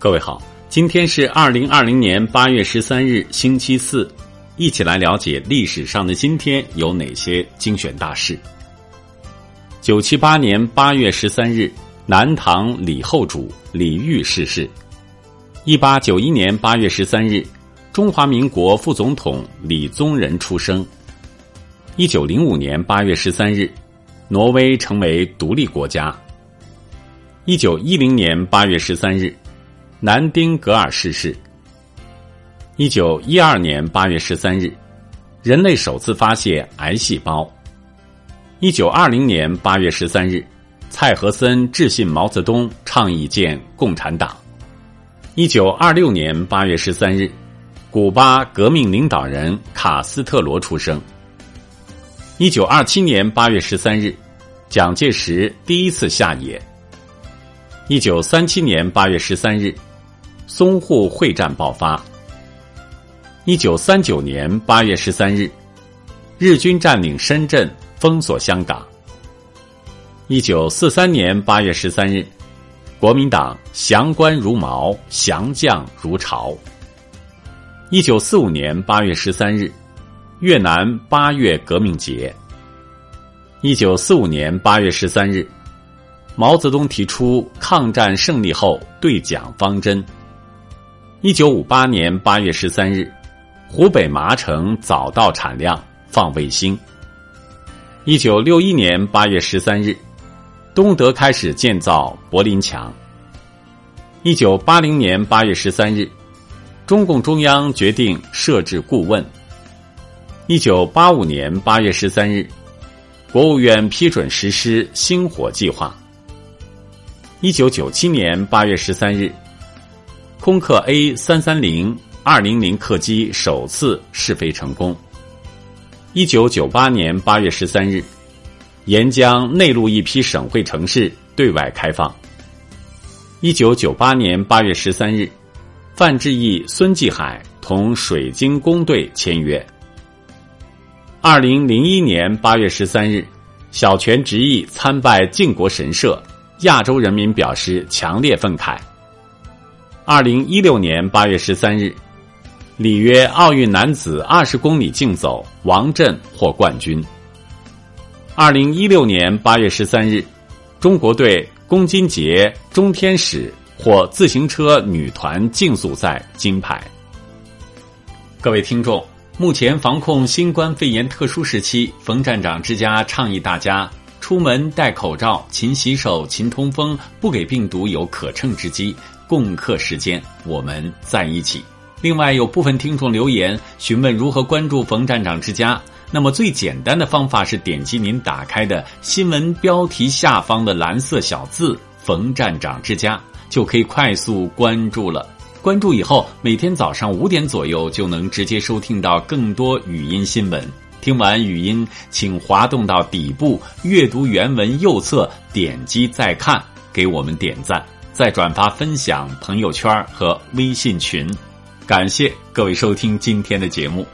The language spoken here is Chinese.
各位好，今天是二零二零年八月十三日，星期四，一起来了解历史上的今天有哪些精选大事。九七八年八月十三日，南唐李后主李煜逝世。一八九一年八月十三日，中华民国副总统李宗仁出生。一九零五年八月十三日，挪威成为独立国家。一九一零年八月十三日，南丁格尔逝世。一九一二年八月十三日，人类首次发现癌细胞。一九二零年八月十三日，蔡和森致信毛泽东，倡议建共产党。一九二六年八月十三日，古巴革命领导人卡斯特罗出生。一九二七年八月十三日，蒋介石第一次下野。一九三七年八月十三日，淞沪会战爆发。一九三九年八月十三日，日军占领深圳，封锁香港。一九四三年八月十三日，国民党降官如毛，降将如潮。一九四五年八月十三日。越南八月革命节。一九四五年八月十三日，毛泽东提出抗战胜利后对蒋方针。一九五八年八月十三日，湖北麻城早稻产量放卫星。一九六一年八月十三日，东德开始建造柏林墙。一九八零年八月十三日，中共中央决定设置顾问。一九八五年八月十三日，国务院批准实施星火计划。一九九七年八月十三日，空客 A 三三零二零零客机首次试飞成功。一九九八年八月十三日，沿江内陆一批省会城市对外开放。一九九八年八月十三日，范志毅、孙继海同水晶宫队签约。二零零一年八月十三日，小泉执意参拜靖国神社，亚洲人民表示强烈愤慨。二零一六年八月十三日，里约奥运男子二十公里竞走，王震获冠军。二零一六年八月十三日，中国队龚金杰、钟天使获自行车女团竞速赛金牌。各位听众。目前防控新冠肺炎特殊时期，冯站长之家倡议大家出门戴口罩、勤洗手、勤通风，不给病毒有可乘之机。共克时艰，我们在一起。另外，有部分听众留言询问如何关注冯站长之家，那么最简单的方法是点击您打开的新闻标题下方的蓝色小字“冯站长之家”，就可以快速关注了。关注以后，每天早上五点左右就能直接收听到更多语音新闻。听完语音，请滑动到底部阅读原文右侧，点击再看，给我们点赞，再转发分享朋友圈和微信群。感谢各位收听今天的节目。